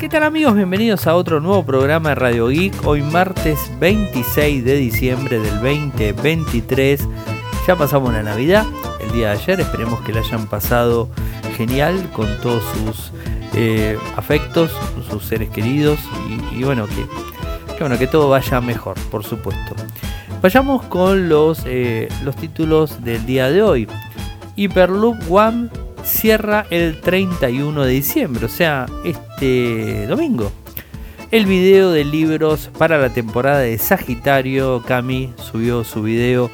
¿Qué tal amigos? Bienvenidos a otro nuevo programa de Radio Geek. Hoy martes 26 de diciembre del 2023. Ya pasamos la Navidad, el día de ayer. Esperemos que la hayan pasado genial con todos sus eh, afectos, sus seres queridos y, bueno, que, bueno, que todo vaya mejor, por supuesto. Vayamos con los, eh, los títulos del día de hoy. Hyperloop One cierra el 31 de diciembre, o sea, este domingo. El video de libros para la temporada de Sagitario, Cami subió su video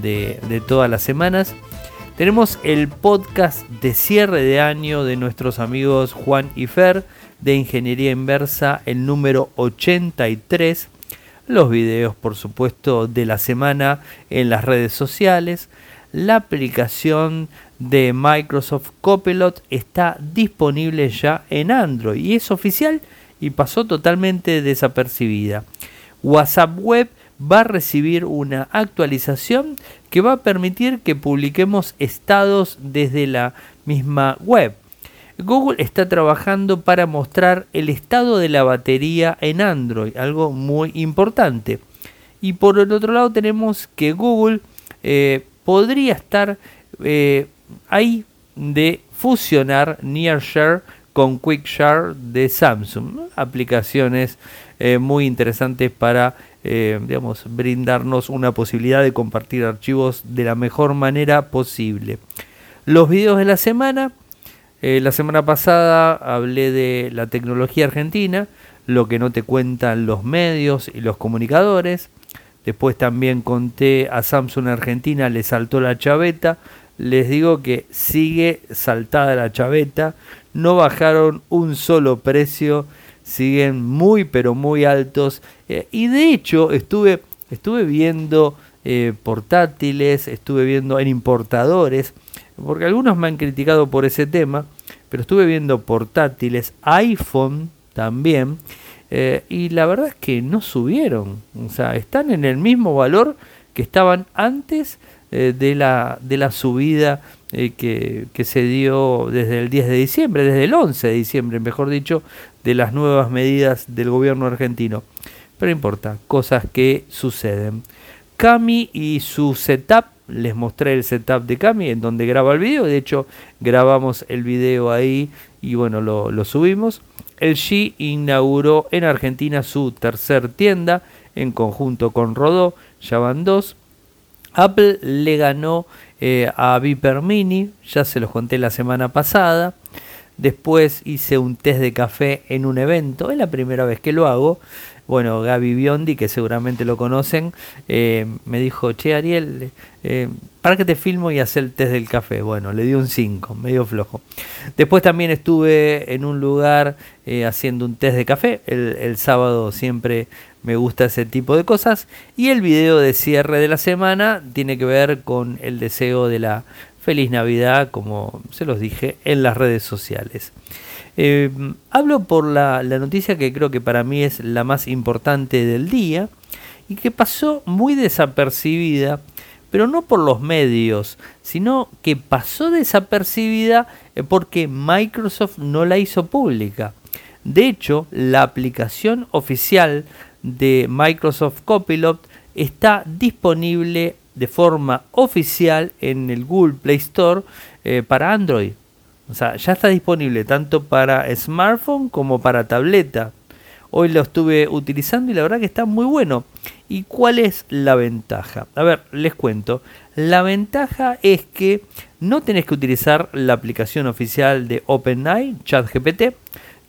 de, de todas las semanas. Tenemos el podcast de cierre de año de nuestros amigos Juan y Fer de Ingeniería Inversa, el número 83. Los videos, por supuesto, de la semana en las redes sociales. La aplicación de Microsoft Copilot está disponible ya en Android y es oficial y pasó totalmente desapercibida. WhatsApp Web va a recibir una actualización que va a permitir que publiquemos estados desde la misma web. Google está trabajando para mostrar el estado de la batería en Android, algo muy importante. Y por el otro lado tenemos que Google eh, podría estar eh, ahí de fusionar NearShare con QuickShare de Samsung. Aplicaciones eh, muy interesantes para eh, digamos, brindarnos una posibilidad de compartir archivos de la mejor manera posible. Los videos de la semana. Eh, la semana pasada hablé de la tecnología argentina, lo que no te cuentan los medios y los comunicadores. Después también conté a Samsung Argentina, le saltó la chaveta les digo que sigue saltada la chaveta, no bajaron un solo precio, siguen muy pero muy altos. Eh, y de hecho estuve, estuve viendo eh, portátiles, estuve viendo en importadores, porque algunos me han criticado por ese tema, pero estuve viendo portátiles, iPhone también, eh, y la verdad es que no subieron, o sea, están en el mismo valor que estaban antes eh, de, la, de la subida eh, que, que, se dio desde el 10 de diciembre, desde el 11 de diciembre, mejor dicho, de las nuevas medidas del gobierno argentino. Pero importa, cosas que suceden. Cami y su setup, les mostré el setup de Cami en donde graba el video, de hecho grabamos el video ahí y bueno, lo, lo subimos. El G inauguró en Argentina su tercer tienda en conjunto con Rodó, ya van dos. Apple le ganó eh, a Viper Mini, ya se los conté la semana pasada. Después hice un test de café en un evento, es la primera vez que lo hago. Bueno, Gaby Biondi, que seguramente lo conocen, eh, me dijo, che Ariel, eh, ¿para que te filmo y hacer el test del café? Bueno, le di un 5, medio flojo. Después también estuve en un lugar haciendo un test de café. el sábado siempre me gusta ese tipo de cosas. Y el video de cierre de la semana tiene que ver con el deseo de la feliz Navidad, como se los dije en las redes sociales. Eh, hablo por la, noticia que creo que para mí es la más importante del día y que pasó muy desapercibida, pero no por los medios, sino que pasó desapercibida eh, porque Microsoft no la hizo pública. De hecho, la aplicación oficial de Microsoft Copilot está disponible de forma oficial en el Google Play Store eh, para Android. O sea, ya está disponible tanto para smartphone como para tableta. Hoy lo estuve utilizando y la verdad que está muy bueno. ¿Y cuál es la ventaja? A ver, les cuento. La ventaja es que no tenés que utilizar la aplicación oficial de OpenAI, ChatGPT,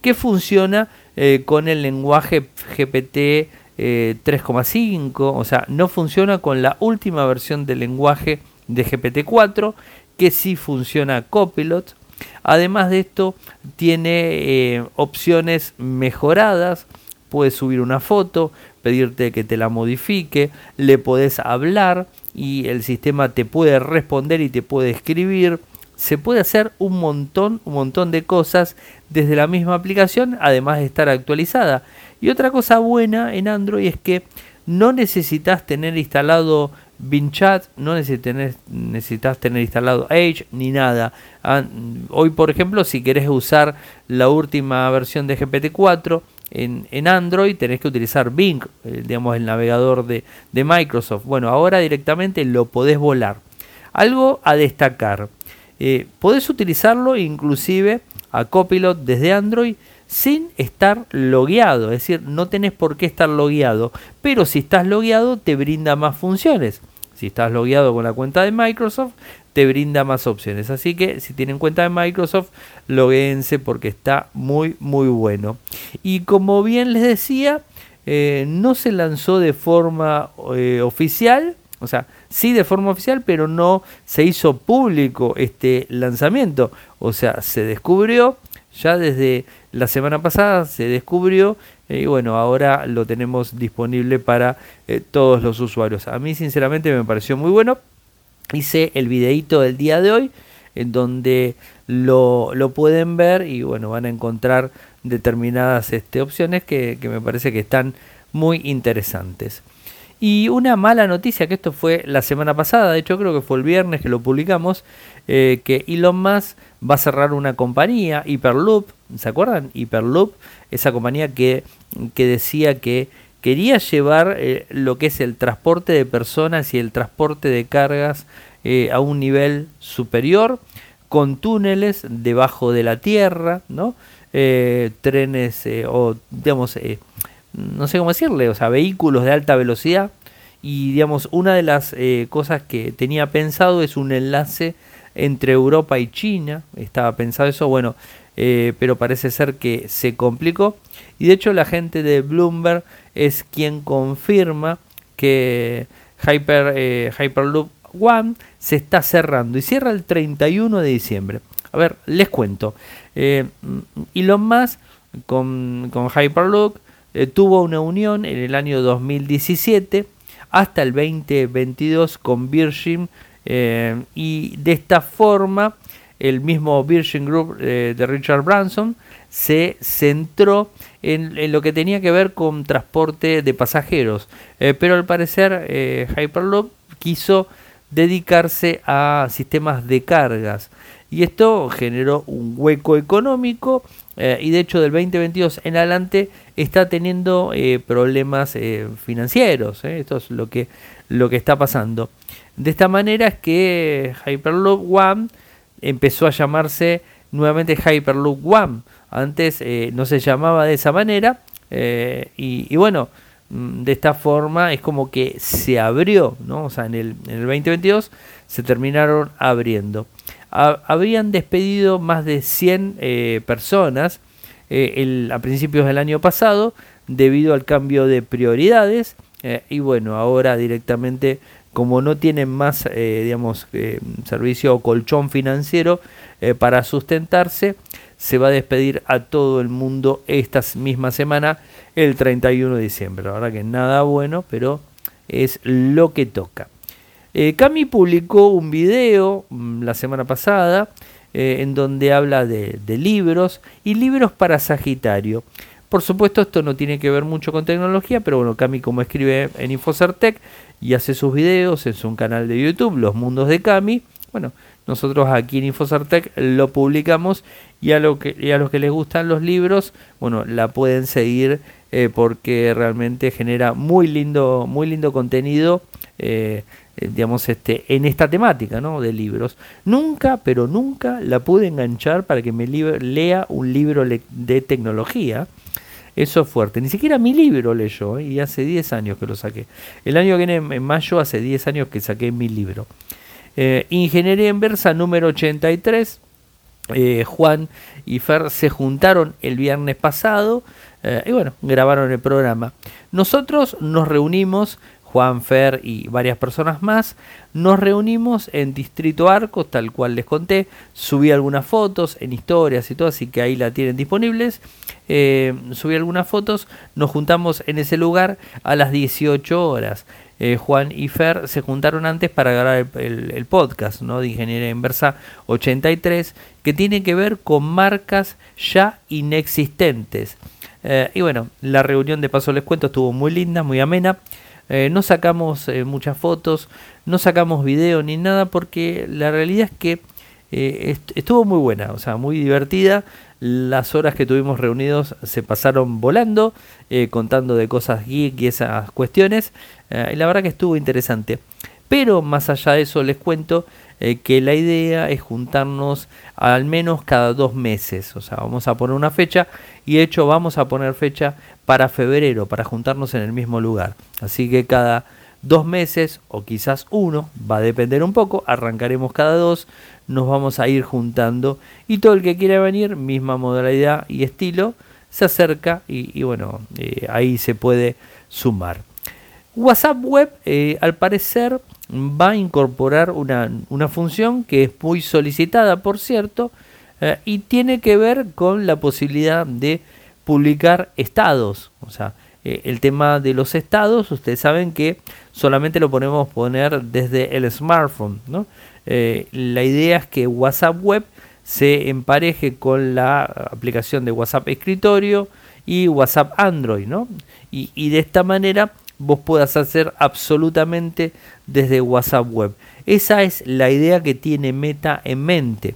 que funciona eh, con el lenguaje GPT 3,5, eh, o sea, no funciona con la última versión del lenguaje de GPT-4, que sí funciona Copilot. Además de esto, tiene eh, opciones mejoradas. Puedes subir una foto, pedirte que te la modifique, le podés hablar y el sistema te puede responder y te puede escribir se puede hacer un montón, un montón de cosas desde la misma aplicación, además de estar actualizada. Y otra cosa buena en Android es que no necesitas tener instalado Chat, no necesitas tener instalado Edge ni nada. Ah, hoy, por ejemplo, si querés usar la última versión de GPT-4 en, Android, tenés que utilizar Bing, eh, digamos, el navegador de, Microsoft. Bueno, ahora directamente lo podés volar. Algo a destacar. Eh, podés utilizarlo inclusive a Copilot desde Android sin estar logueado, es decir, no tenés por qué estar logueado, pero si estás logueado te brinda más funciones. Si estás logueado con la cuenta de Microsoft, te brinda más opciones. Así que si tienen cuenta de Microsoft, logueense porque está muy, muy bueno. Y como bien les decía, eh, no se lanzó de forma eh, oficial, o sea, sí de forma oficial, pero no se hizo público este lanzamiento. O sea, se descubrió ya desde la semana pasada, se descubrió eh, y bueno, ahora lo tenemos disponible para eh, todos los usuarios. A mí sinceramente me pareció muy bueno. Hice el videito del día de hoy en donde lo, pueden ver y bueno, van a encontrar determinadas este, opciones que, me parece que están muy interesantes. Y una mala noticia, que esto fue la semana pasada, de hecho creo que fue el viernes que lo publicamos, eh, que Elon Musk va a cerrar una compañía, Hyperloop, ¿se acuerdan? Hyperloop, esa compañía que, que decía que quería llevar eh, lo que es el transporte de personas y el transporte de cargas eh, a un nivel superior, con túneles debajo de la tierra, ¿no? Eh, trenes o, digamos, no sé cómo decirle, o sea, vehículos de alta velocidad. Y, digamos, una de las cosas que tenía pensado es un enlace entre Europa y China. Estaba pensado eso, bueno, eh, pero parece ser que se complicó. Y de hecho la gente de Bloomberg es quien confirma que Hyper, eh, Hyperloop One se está cerrando y cierra el 31 de diciembre. A ver, les cuento. Eh, Elon Musk con, con Hyperloop eh, tuvo una unión en el año 2017 hasta el 2022 con Virgin y de esta forma el mismo Virgin Group eh, de Richard Branson se centró en, lo que tenía que ver con transporte de pasajeros, eh, pero al parecer eh, Hyperloop quiso dedicarse a sistemas de cargas y esto generó un hueco económico y de hecho del 2022 en adelante está teniendo problemas financieros. Esto es lo que, lo que está pasando. De esta manera es que Hyperloop One empezó a llamarse nuevamente Hyperloop One. Antes eh, no se llamaba de esa manera. Eh, y, bueno, mm, de esta forma es como que se abrió, ¿no? O sea, en el, en el 2022 se terminaron abriendo. Habían despedido más de 100 eh, personas a principios del año pasado debido al cambio de prioridades. y bueno, ahora directamente como no tienen más, eh, digamos, eh, servicio o colchón financiero eh, para sustentarse, se va a despedir a todo el mundo esta misma semana, el 31 de diciembre. La verdad que nada bueno, pero es lo que toca. Cami publicó un video mm, la semana pasada en donde habla de, libros y libros para Sagitario. Por supuesto, esto no tiene que ver mucho con tecnología, pero bueno, Cami como escribe en Infocertec y hace sus videos en su canal de YouTube, Los Mundos de Cami, bueno, nosotros aquí en Infocertec lo publicamos y a, lo que, los que les gustan los libros, bueno, la pueden seguir eh, porque realmente genera muy lindo, muy lindo contenido. Eh, eh, digamos, este, en esta temática ¿no? de libros. Nunca, pero nunca la pude enganchar para que me lea un libro de tecnología. Eso es fuerte. Ni siquiera mi libro leyó, ¿eh? y hace 10 años que lo saqué. El año que viene, en mayo, hace 10 años que saqué mi libro. Eh, Ingeniería Inversa número 83. Eh, Juan y Fer se juntaron el viernes pasado y bueno, grabaron el programa. Nosotros nos reunimos Juan Fer y varias personas más, nos reunimos en Distrito Arcos, tal cual les conté, subí algunas fotos en historias y todo, así que ahí la tienen disponibles, eh, subí algunas fotos, nos juntamos en ese lugar a las 18 horas. Eh, Juan y Fer se juntaron antes para grabar el, podcast ¿no? de Ingeniería Inversa 83, que tiene que ver con marcas ya inexistentes. Eh, y bueno, la reunión de paso les cuento estuvo muy linda, muy amena. No sacamos muchas fotos, no sacamos video ni nada porque la realidad es que estuvo muy buena, o sea, muy divertida. Las horas que tuvimos reunidos se pasaron volando, contando de cosas geek y esas cuestiones. y la verdad que estuvo interesante. Pero más allá de eso les cuento eh, que la idea es juntarnos al menos cada dos meses. O sea, vamos a poner una fecha y de hecho vamos a poner fecha para febrero, para juntarnos en el mismo lugar. Así que cada dos meses o quizás uno, va a depender un poco, arrancaremos cada dos, nos vamos a ir juntando y todo el que quiera venir, misma modalidad y estilo, se acerca y, bueno, eh, ahí se puede sumar. WhatsApp Web, eh, al parecer, va a incorporar una, función que es muy solicitada, por cierto, eh, y tiene que ver con la posibilidad de publicar estados. O sea, eh, el tema de los estados, ustedes saben que solamente lo podemos poner desde el smartphone. ¿no? la idea es que WhatsApp Web se empareje con la aplicación de WhatsApp Escritorio y WhatsApp Android, ¿no? Y, y de esta manera vos puedas hacer absolutamente desde WhatsApp Web. Esa es la idea que tiene Meta en mente.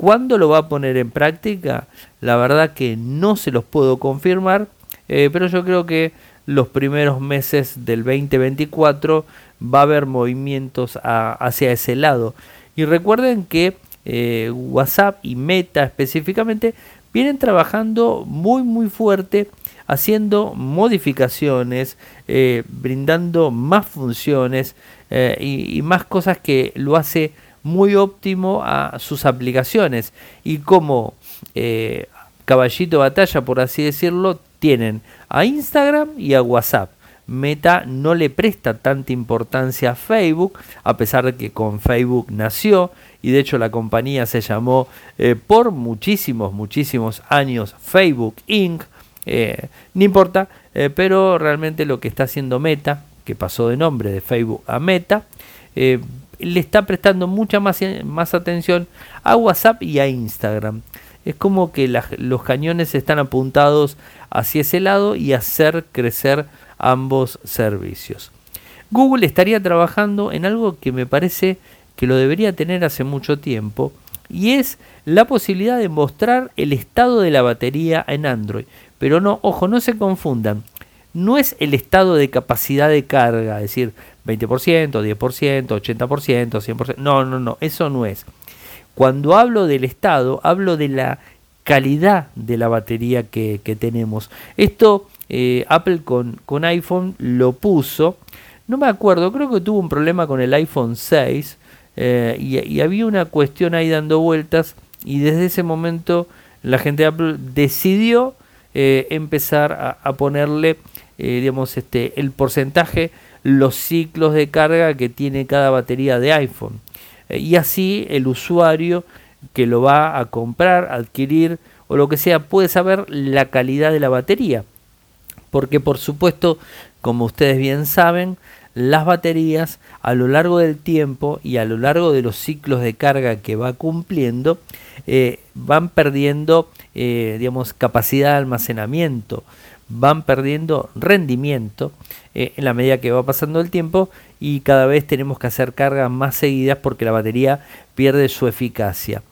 ¿Cuándo lo va a poner en práctica? La verdad que no se los puedo confirmar, eh, pero yo creo que los primeros meses del 2024 va a haber movimientos hacia ese lado. Y recuerden que eh, WhatsApp y Meta específicamente vienen trabajando muy muy fuerte haciendo modificaciones, eh, brindando más funciones eh, y, más cosas que lo hace muy óptimo a sus aplicaciones. Y como eh, caballito batalla, por así decirlo, tienen a Instagram y a WhatsApp. Meta no le presta tanta importancia a Facebook, a pesar de que con Facebook nació y de hecho la compañía se llamó por muchísimos, muchísimos años Facebook Inc. Eh, no importa, eh, pero realmente lo que está haciendo Meta, que pasó de nombre de Facebook a Meta, eh, le está prestando mucha más, más atención a WhatsApp y a Instagram. Es como que los cañones están apuntados hacia ese lado y hacer crecer ambos servicios. Google estaría trabajando en algo que me parece que lo debería tener hace mucho tiempo y es la posibilidad de mostrar el estado de la batería en Android. Pero no, ojo, no se confundan. No es el estado de capacidad de carga, es decir, 20%, 10%, 80%, 100%. No, no, no, eso no es. Cuando hablo del estado, hablo de la calidad de la batería que, tenemos. Esto eh, Apple con, con iPhone lo puso. No me acuerdo, creo que tuvo un problema con el iPhone 6 eh, y, había una cuestión ahí dando vueltas y desde ese momento la gente de Apple decidió eh, empezar a, ponerle digamos, este, el porcentaje, los ciclos de carga que tiene cada batería de iPhone. Eh, y así el usuario que lo va a comprar, adquirir o lo que sea, puede saber la calidad de la batería. Porque por supuesto, como ustedes bien saben, las baterías a lo largo del tiempo y a lo largo de los ciclos de carga que va cumpliendo eh, van perdiendo eh, digamos capacidad de almacenamiento van perdiendo rendimiento eh, en la medida que va pasando el tiempo y cada vez tenemos que hacer cargas más seguidas porque la batería pierde su eficacia.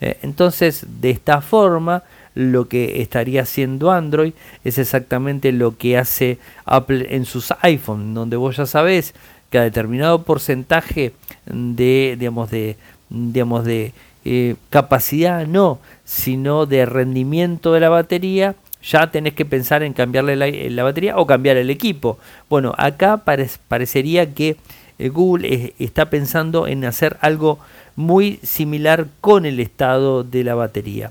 Entonces de esta forma lo que estaría haciendo Android es exactamente lo que hace Apple en sus iPhone, donde vos ya sabés que a determinado porcentaje de, digamos, de, digamos, de eh, capacidad, no, sino de rendimiento de la batería, ya tenés que pensar en cambiarle la, batería o cambiar el equipo. Bueno, acá parecería que eh, Google está pensando en hacer algo muy similar con el estado de la batería.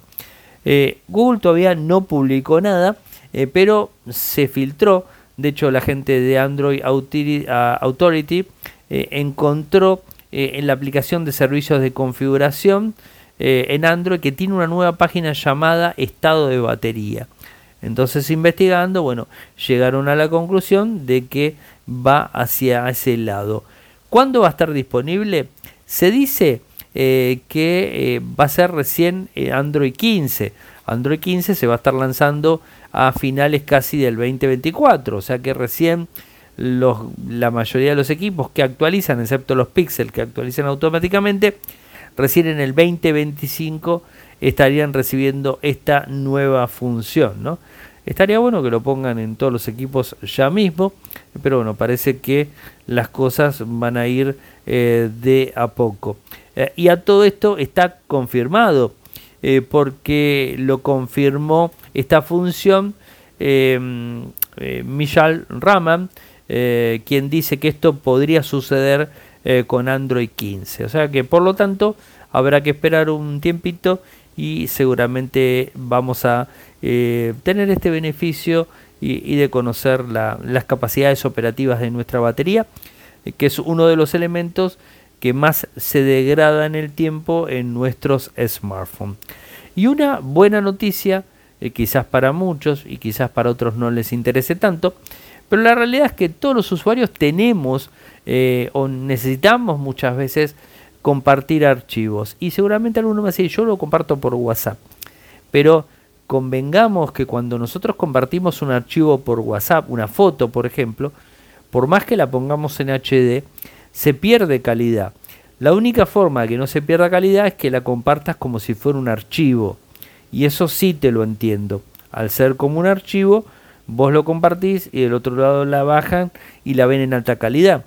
Eh, Google todavía no publicó nada, eh, pero se filtró. De hecho, la gente de Android Authority eh, encontró en la aplicación de servicios de configuración en Android que tiene una nueva página llamada estado de batería. Entonces, investigando, bueno, llegaron a la conclusión de que va hacia ese lado. ¿Cuándo va a estar disponible? Se dice eh, que eh, va a ser recién eh, Android 15. Android 15 se va a estar lanzando a finales casi del 2024, o sea que recién la mayoría de los equipos que actualizan, excepto los Pixel que actualizan automáticamente, recién en el 2025 estarían recibiendo esta nueva función. ¿no? Estaría bueno que lo pongan en todos los equipos ya mismo, pero bueno, parece que las cosas van a ir eh, de a poco. Eh, y a todo esto está confirmado, eh, porque lo confirmó esta función Michal Raman, quien dice que esto podría suceder con Android 15. O sea que por lo tanto habrá que esperar un tiempito y seguramente vamos a eh, tener este beneficio y, de conocer las capacidades operativas de nuestra batería, eh, que es uno de los elementos que más se degrada en el tiempo en nuestros smartphones. Y una buena noticia, eh, quizás para muchos y quizás para otros no les interese tanto, pero la realidad es que todos los usuarios tenemos o necesitamos muchas veces compartir archivos. Y seguramente alguno me decir, yo lo comparto por WhatsApp. Pero convengamos que cuando nosotros compartimos un archivo por WhatsApp, una foto por ejemplo, por más que la pongamos en HD, se pierde calidad. La única forma de que no se pierda calidad es que la compartas como si fuera un archivo. Y eso sí te lo entiendo. Al ser como un archivo, vos lo compartís y del otro lado la bajan y la ven en alta calidad.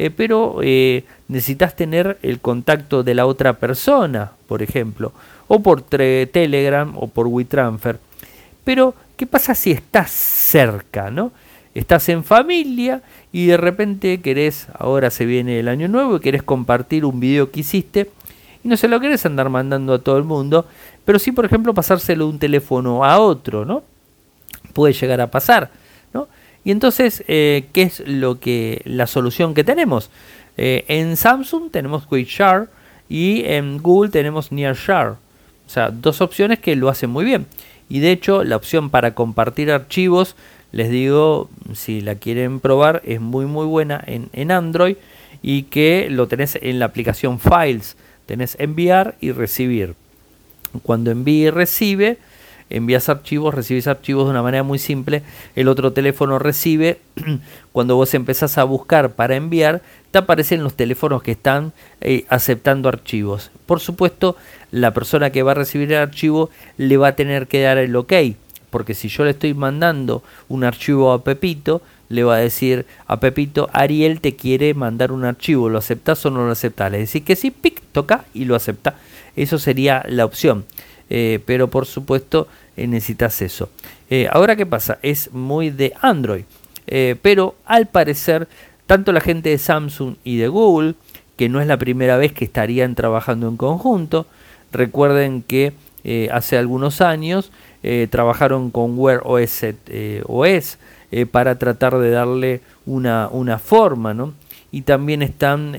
Eh, pero eh, necesitas tener el contacto de la otra persona, por ejemplo, o por Telegram o por WeTransfer. Pero, ¿qué pasa si estás cerca, no? Estás en familia y de repente querés, ahora se viene el año nuevo y querés compartir un video que hiciste y no se lo querés andar mandando a todo el mundo, pero sí, por ejemplo, pasárselo de un teléfono a otro, ¿no? Puede llegar a pasar, ¿no? Y entonces, eh, ¿qué es lo que la solución que tenemos? Eh, en Samsung tenemos Quick Share y en Google tenemos Near Share. O sea, dos opciones que lo hacen muy bien. Y de hecho, la opción para compartir archivos, les digo, si la quieren probar, es muy muy buena en, en Android y que lo tenés en la aplicación Files. Tenés enviar y recibir. Cuando envíe y recibe, envías archivos, recibes archivos de una manera muy simple, el otro teléfono recibe, cuando vos empezás a buscar para enviar, te aparecen los teléfonos que están eh, aceptando archivos. Por supuesto, la persona que va a recibir el archivo le va a tener que dar el ok, porque si yo le estoy mandando un archivo a Pepito, le va a decir a Pepito, Ariel te quiere mandar un archivo, ¿lo aceptas o no lo aceptas? Le decís que sí, pic, toca y lo acepta. Eso sería la opción. Eh, pero por supuesto eh, necesitas eso. Eh, ahora, ¿qué pasa? Es muy de Android, pero al parecer, tanto la gente de Samsung y de Google, que no es la primera vez que estarían trabajando en conjunto, recuerden que hace algunos años trabajaron con Wear OS, para tratar de darle una, una forma, ¿no? Y también están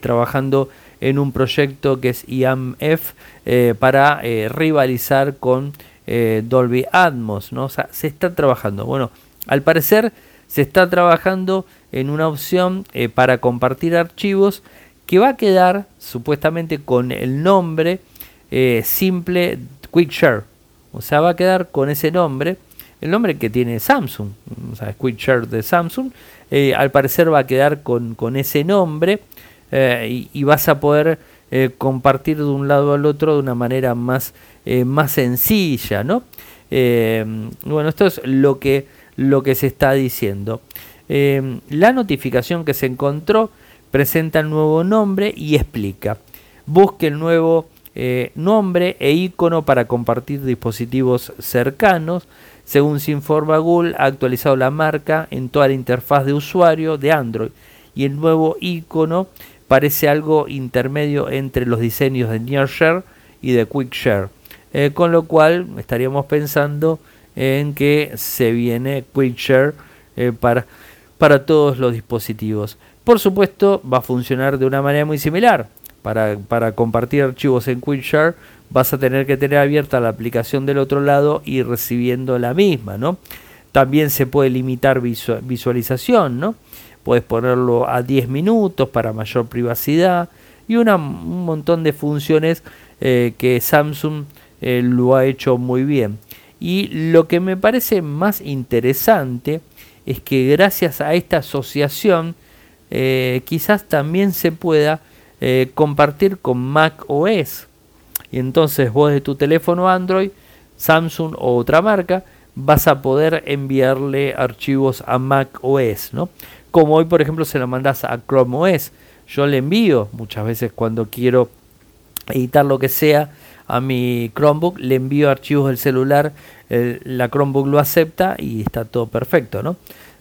trabajando en un proyecto que es IAMF eh, para eh, rivalizar con eh, Dolby Atmos, ¿no? O sea, se está trabajando. Bueno, al parecer se está trabajando en una opción para compartir archivos que va a quedar supuestamente con el nombre simple Quick Share. O sea, va a quedar con ese nombre, el nombre que tiene Samsung, o sea, Quick Share de Samsung. al parecer va a quedar con, con ese nombre eh, y, vas a poder eh, compartir de un lado al otro de una manera más, eh, más sencilla, ¿no? bueno, esto es lo que, lo que se está diciendo. la notificación que se encontró presenta el nuevo nombre y explica. Busque el nuevo nombre e icono para compartir dispositivos cercanos. Según se informa Google, ha actualizado la marca en toda la interfaz de usuario de Android y el nuevo icono parece algo intermedio entre los diseños de Near Share y de Quick Share. Eh, con lo cual estaríamos pensando en que se viene Quick Share eh, para, para todos los dispositivos. Por supuesto, va a funcionar de una manera muy similar. Para, para compartir archivos en Quick Share vas a tener que tener abierta la aplicación del otro lado y recibiendo la misma, ¿no? También se puede limitar visualización, ¿no? Puedes ponerlo a 10 minutos para mayor privacidad y una, un montón de funciones eh, que Samsung eh, lo ha hecho muy bien. Y lo que me parece más interesante es que gracias a esta asociación eh, quizás también se pueda compartir con Mac OS. Y entonces vos de tu teléfono Android, Samsung o otra marca, vas a poder enviarle archivos a Mac OS, ¿no? Como hoy, por ejemplo, se lo mandas a Chrome OS. Yo le envío muchas veces cuando quiero editar lo que sea a mi Chromebook, le envío archivos del celular, la Chromebook lo acepta y está todo perfecto, ¿no?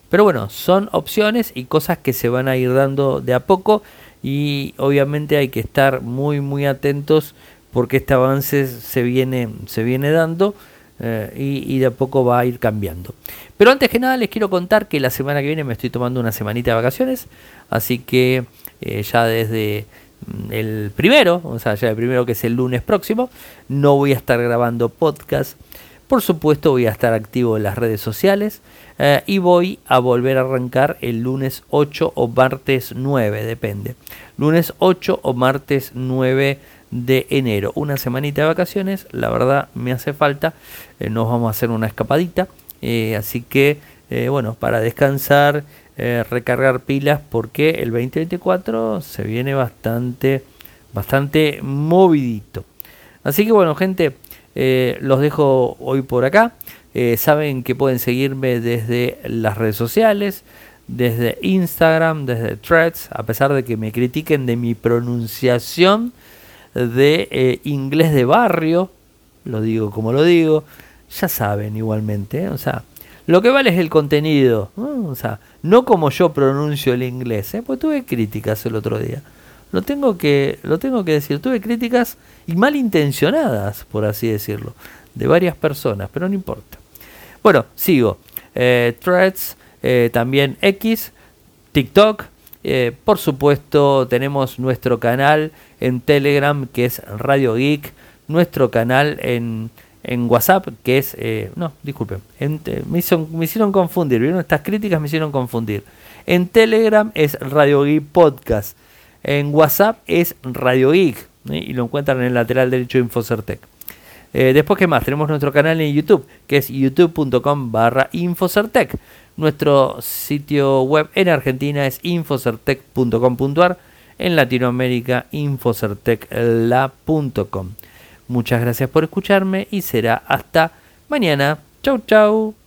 Pero bueno, son opciones y cosas que se van a ir dando de a poco y obviamente hay que estar muy muy atentos porque este avance se viene, se viene dando eh, y, de a poco va a ir cambiando. Pero antes que nada les quiero contar que la semana que viene me estoy tomando una semanita de vacaciones, así que eh, ya desde mm, el primero, o sea, ya el primero que es el lunes próximo, no voy a estar grabando podcast. Por supuesto voy a estar activo en las redes sociales eh, y voy a volver a arrancar el lunes 8 o martes 9, depende. Lunes 8 o martes 9 de enero. Una semanita de vacaciones, la verdad me hace falta. Eh, nos vamos a hacer una escapadita. Eh, así que, bueno, para descansar, recargar pilas, porque el 2024 se viene bastante, bastante movidito. Así que, bueno, gente. Eh, los dejo hoy por acá. Eh, saben que pueden seguirme desde las redes sociales, desde Instagram, desde Threads, a pesar de que me critiquen de mi pronunciación de eh, inglés de barrio, lo digo como lo digo, ya saben igualmente, o sea, lo que vale es el contenido, o sea, no como yo pronuncio el inglés, pues tuve críticas el otro día. Lo tengo que, lo tengo que decir, tuve críticas y malintencionadas, por así decirlo, de varias personas, pero no importa. Bueno, sigo. Eh, threads, eh, también X, TikTok. Eh, por supuesto, tenemos nuestro canal en Telegram, que es Radio Geek. Nuestro canal en, en WhatsApp, que es... no, disculpen. me, me hicieron confundir. ¿Vieron? Estas críticas me hicieron confundir. En Telegram es Radio Geek Podcast. En WhatsApp es Radio Geek y lo encuentran en el lateral derecho de Infocertec. Eh, después, ¿qué más? Tenemos nuestro canal en YouTube, que es youtube.com barra Infocertec. Nuestro sitio web en Argentina es infocertec.com.ar. En Latinoamérica, infocertecla.com. Muchas gracias por escucharme y será hasta mañana. Chau, chau.